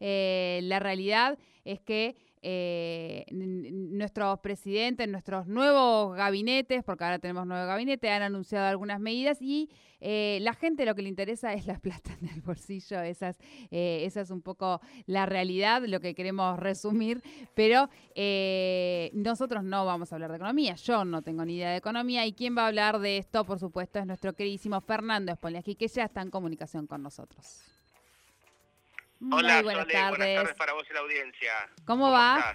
eh, la realidad es que eh, nuestros presidentes, nuestros nuevos gabinetes, porque ahora tenemos nuevo gabinete, han anunciado algunas medidas y eh, la gente lo que le interesa es la plata en el bolsillo, esa es, eh, esa es un poco la realidad, lo que queremos resumir, pero nosotros no vamos a hablar de economía, yo no tengo ni idea de economía. Y quien va a hablar de esto, por supuesto, es nuestro queridísimo Fernando Spoliaski, que ya está en comunicación con nosotros. Hola, Muy buenas, tardes. buenas tardes para vos y la audiencia. ¿Cómo, va?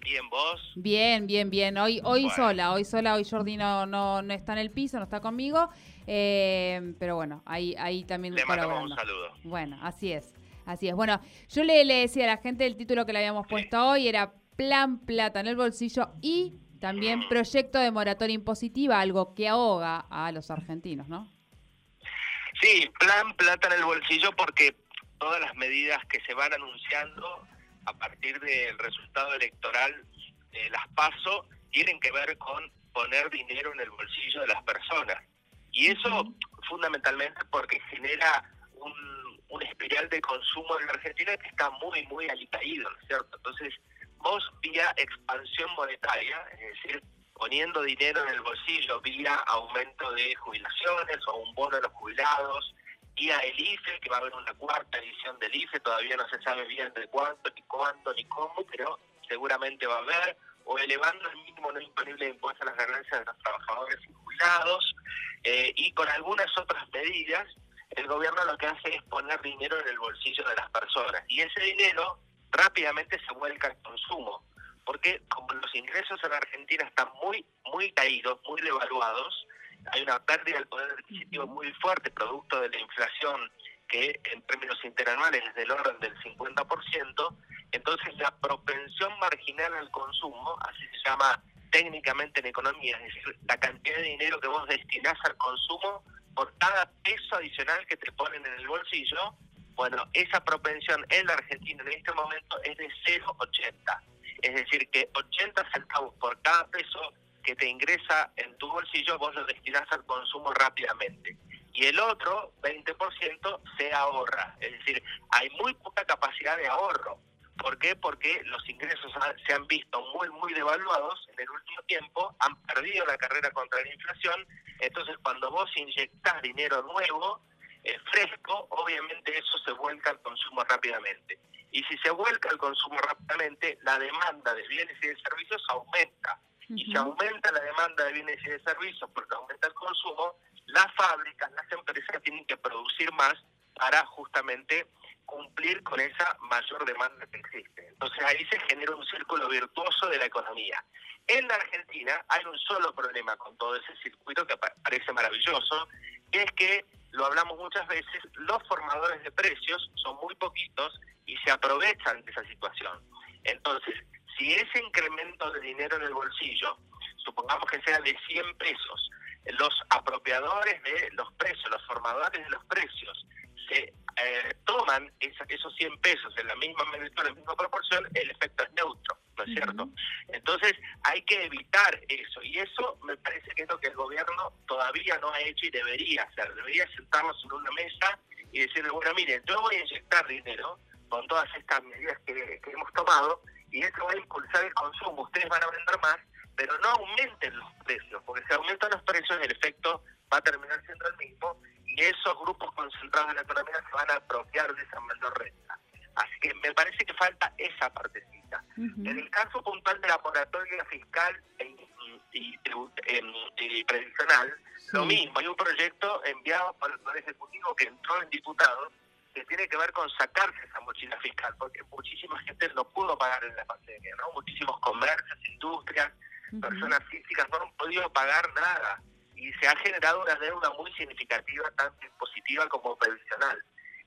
Bien, ¿vos? Bien, bien, bien. Hoy, hoy sola, hoy sola, hoy Jordi no, no, está en el piso, no está conmigo. Eh, pero bueno, ahí, ahí también Le mandamos un saludo. Bueno, así es. Así es. Bueno, yo le, le decía a la gente el título que le habíamos puesto hoy era Plan Plata en el bolsillo y también mm. proyecto de moratoria impositiva, algo que ahoga a los argentinos, ¿no? Sí, Plan Plata en el bolsillo porque todas las medidas que se van anunciando a partir del resultado electoral de las PASO tienen que ver con poner dinero en el bolsillo de las personas. Y eso fundamentalmente porque genera un, un espiral de consumo en la Argentina que está muy, muy alicaído, ¿no es cierto? Entonces, vos vía expansión monetaria, es decir, poniendo dinero en el bolsillo vía aumento de jubilaciones o un bono a los jubilados, vía el IFE, que va a haber una cuarta edición del IFE, todavía no se sabe bien de cuánto, ni cuándo, ni cómo, pero seguramente va a haber, o elevando el mínimo no imponible de impuestos a las ganancias de los trabajadores y jubilados, eh, y con algunas otras medidas, el gobierno lo que hace es poner dinero en el bolsillo de las personas, y ese dinero rápidamente se vuelca al consumo, porque como los ingresos en Argentina están muy, muy caídos, muy devaluados, hay una pérdida del poder adquisitivo muy fuerte producto de la inflación que en términos interanuales es del orden del 50%, entonces la propensión marginal al consumo, así se llama técnicamente en economía, es decir, la cantidad de dinero que vos destinás al consumo por cada peso adicional que te ponen en el bolsillo, bueno, esa propensión en la Argentina en este momento es de 0,80. Es decir, que 80 centavos por cada peso que te ingresa en tu bolsillo, vos lo destinás al consumo rápidamente. Y el otro 20% se ahorra. Es decir, hay muy poca capacidad de ahorro. ¿Por qué? Porque los ingresos se han visto muy, muy devaluados en el último tiempo, han perdido la carrera contra la inflación. Entonces, cuando vos inyectás dinero nuevo, fresco, obviamente eso se vuelca al consumo rápidamente. Y si se vuelca al consumo rápidamente, la demanda de bienes y de servicios aumenta y se aumenta la demanda de bienes y de servicios porque aumenta el consumo, las fábricas, las empresas tienen que producir más para justamente cumplir con esa mayor demanda que existe. Entonces ahí se genera un círculo virtuoso de la economía. En la Argentina hay un solo problema con todo ese circuito que parece maravilloso, que es que, lo hablamos muchas veces, los formadores de precios son muy poquitos y se aprovechan de esa situación. Entonces, si ese incremento de dinero en el bolsillo, supongamos que sea de 100 pesos, los apropiadores de los precios, los formadores de los precios, se eh, toman esos 100 pesos en la misma magnitud, en la misma proporción, el efecto es neutro, ¿no es cierto? Entonces hay que evitar eso y eso me parece que es lo que el gobierno todavía no ha hecho y debería hacer. Debería sentarnos en una mesa y decirle, bueno, miren, yo voy a inyectar dinero con todas estas medidas que hemos tomado, y eso va a impulsar el consumo. Ustedes van a vender más, pero no aumenten los precios, porque si aumentan los precios el efecto va a terminar siendo el mismo y esos grupos concentrados en la economía se van a apropiar de esa mayor renta. Así que me parece que falta esa partecita. En el caso puntual de la moratoria fiscal e y, y, previsional, lo mismo, hay un proyecto enviado por el Poder Ejecutivo que entró en diputados que tiene que ver con sacarse esa mochila fiscal, porque muchísima gente no pudo pagar en la pandemia, ¿no? Muchísimos comercios, industrias, personas físicas no han podido pagar nada y se ha generado una deuda muy significativa, tanto impositiva como previsional.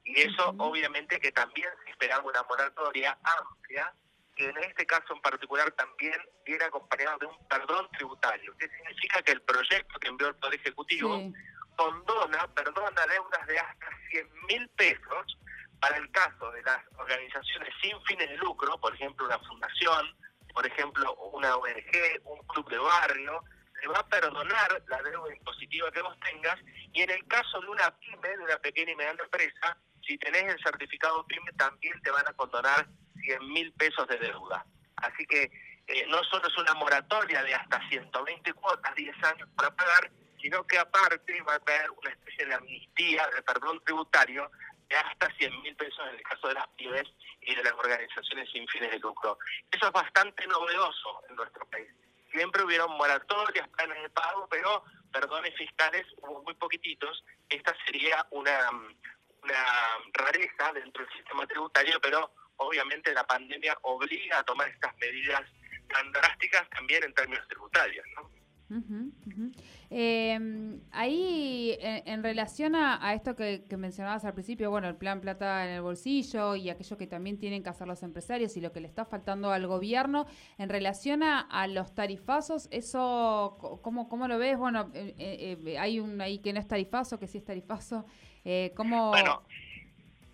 Y eso obviamente que también se esperaba una moratoria amplia, que en este caso en particular también viene acompañado de un perdón tributario, que significa que el proyecto que envió el Poder Ejecutivo condona, perdona deudas de hasta 100 mil pesos para el caso de las organizaciones sin fines de lucro, por ejemplo una fundación, por ejemplo una ONG, un club de barrio, se va a perdonar la deuda impositiva que vos tengas y en el caso de una pyme, de una pequeña y mediana empresa, si tenés el certificado PYME también te van a condonar 100 mil pesos de deuda. Así que eh, no solo es una moratoria de hasta 120 cuotas, 10 años para pagar, sino que aparte va a haber una especie de amnistía, de perdón tributario, de hasta 100 mil pesos en el caso de las pymes y de las organizaciones sin fines de lucro. Eso es bastante novedoso en nuestro país. Siempre hubieron moratorias, planes de pago, pero perdones fiscales hubo muy poquititos. Esta sería una, una rareza dentro del sistema tributario, pero obviamente la pandemia obliga a tomar estas medidas tan drásticas también en términos tributarios. ¿no? Em, ahí, en, relación a, esto que, mencionabas al principio, bueno, el plan plata en el bolsillo y aquello que también tienen que hacer los empresarios y lo que le está faltando al gobierno, en relación a, los tarifazos, ¿eso cómo, cómo lo ves? Bueno, eh, eh, eh, hay un ahí que no es tarifazo, que sí es tarifazo. ¿cómo... Bueno,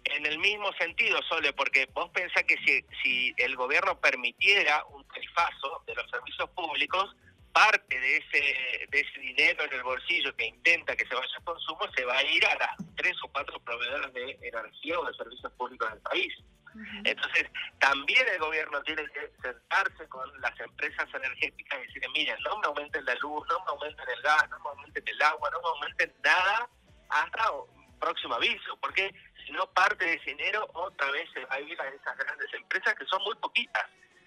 en el mismo sentido, Sole, porque vos pensás que si, si el gobierno permitiera un tarifazo de los servicios públicos, parte de ese, de ese dinero en el bolsillo que intenta que se vaya a consumo se va a ir a las tres o cuatro proveedores de energía o de servicios públicos del país. Entonces, también el gobierno tiene que sentarse con las empresas energéticas y decirle, miren, no me aumenten la luz, no me aumenten el gas, no me aumenten el agua, no me aumenten nada hasta próximo aviso, porque si no parte de ese dinero otra vez se va a ir a esas grandes empresas que son muy poquitas.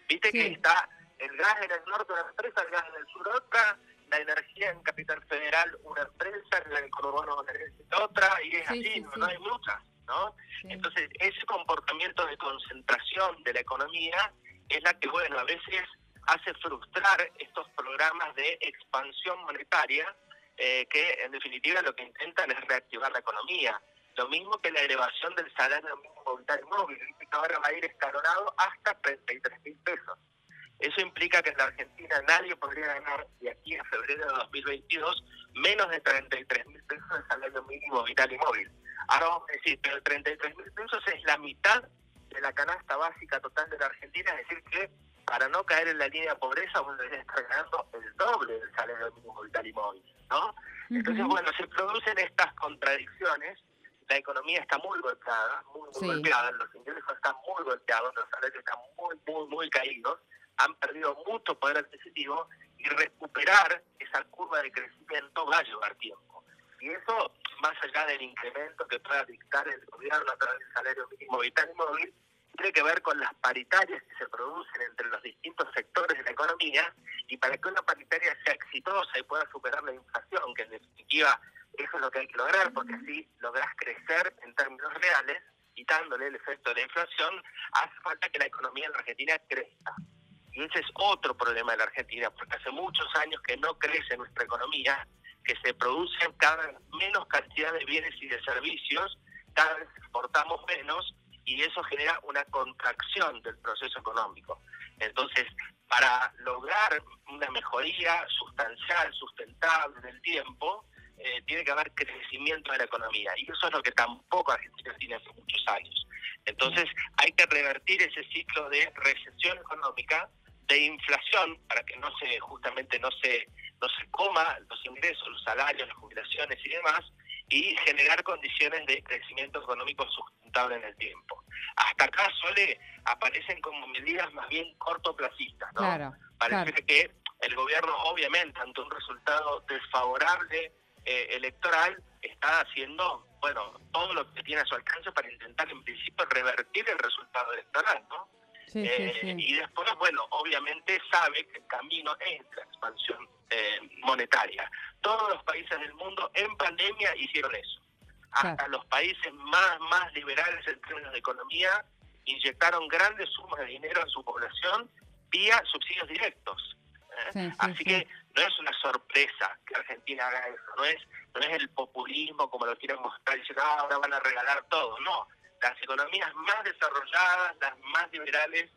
Viste que está el gas en el norte una empresa, el gas en el sur otra, la energía en Capital Federal una empresa, en el conurbano otra, y es así, no, hay muchas, ¿no? Entonces, ese comportamiento de concentración de la economía es la que, bueno, a veces hace frustrar estos programas de expansión monetaria eh, que, en definitiva, lo que intentan es reactivar la economía. Lo mismo que la elevación del salario mínimo vital móvil, que ahora va a ir escalonado hasta 33 mil pesos. Eso implica que en la Argentina nadie podría ganar de aquí a febrero de 2022 menos de 33 mil pesos de salario mínimo vital y móvil. Ahora vamos a decir, pero 33 mil pesos es la mitad de la canasta básica total de la Argentina, es decir, que para no caer en la línea de pobreza uno debería estar ganando el doble del salario mínimo vital y móvil, ¿no? Entonces, bueno, se producen estas contradicciones, la economía está muy golpeada, muy, muy golpeada, los ingresos están muy golpeados, los salarios están muy, muy, muy caídos, han perdido mucho poder adquisitivo y recuperar esa curva de crecimiento va a llevar tiempo. Y eso, más allá del incremento que pueda dictar el gobierno a través del salario mínimo vital y móvil, tiene que ver con las paritarias que se producen entre los distintos sectores de la economía y para que una paritaria sea exitosa y pueda superar la inflación, que en definitiva eso es lo que hay que lograr, porque así logras crecer en términos reales, quitándole el efecto de la inflación, hace falta que la economía en la Argentina crezca. Y ese es otro problema de la Argentina, porque hace muchos años que no crece nuestra economía, que se producen cada vez menos cantidad de bienes y de servicios, cada vez exportamos menos y eso genera una contracción del proceso económico. Entonces, para lograr una mejoría sustancial, sustentable en el tiempo, eh, tiene que haber crecimiento de la economía. Y eso es lo que tampoco Argentina tiene hace muchos años. Entonces, hay que revertir ese ciclo de recesión económica de inflación para que no se justamente no se no se coma los ingresos, los salarios, las jubilaciones y demás y generar condiciones de crecimiento económico sustentable en el tiempo. Hasta acá Sole aparecen como medidas más bien cortoplacistas, ¿no? Parece que el gobierno obviamente ante un resultado desfavorable eh, electoral está haciendo bueno todo lo que tiene a su alcance para intentar en principio revertir el resultado electoral, ¿no? Eh, y después, bueno, obviamente sabe que el camino es la expansión eh, monetaria. Todos los países del mundo en pandemia hicieron eso. Hasta los países más, más liberales en términos de economía inyectaron grandes sumas de dinero a su población vía subsidios directos. ¿eh? Así que no es una sorpresa que Argentina haga eso, no es, no es el populismo como lo quieren mostrar diciendo ah, ahora van a regalar todo, no las economías más desarrolladas, las más liberales,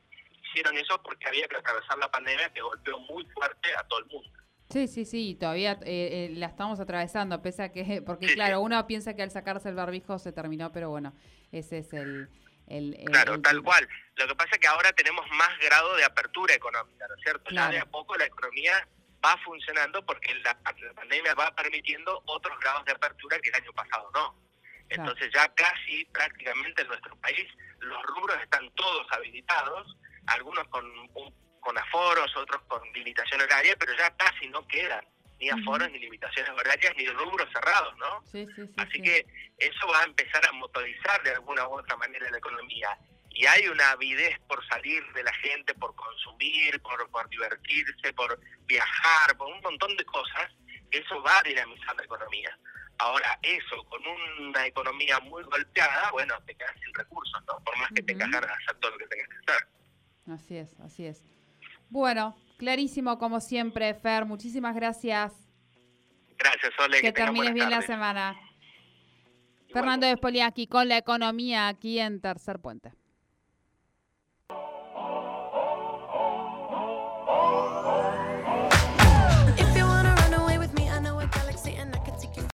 hicieron eso porque había que atravesar la pandemia que golpeó muy fuerte a todo el mundo. Sí, sí, sí, todavía eh, eh, la estamos atravesando, pese a que, porque claro, uno piensa que al sacarse el barbijo se terminó, pero bueno, ese es el... el, claro, tal cual. Lo que pasa es que ahora tenemos más grado de apertura económica, ¿no es cierto? Ya de a poco la economía va funcionando porque la, la pandemia va permitiendo otros grados de apertura que el año pasado no. Entonces ya casi prácticamente en nuestro país los rubros están todos habilitados, algunos con, con aforos, otros con limitación horaria, pero ya casi no quedan ni aforos, ni limitaciones horarias, ni rubros cerrados, ¿no? Sí, sí, sí, Así que eso va a empezar a motorizar de alguna u otra manera la economía. Y hay una avidez por salir de la gente, por consumir, por, por divertirse, por viajar, por un montón de cosas. Eso va a dinamizar la economía. Ahora, eso, con una economía muy golpeada, bueno, te quedas sin recursos, ¿no? Por más que tengas ganas de hacer todo lo que tengas que hacer. Así es, así es. Bueno, clarísimo como siempre, Fer. Muchísimas gracias. Gracias, Ole. Que, termines bien la semana. Fernando Despoliaki con la economía aquí en Tercer Puente.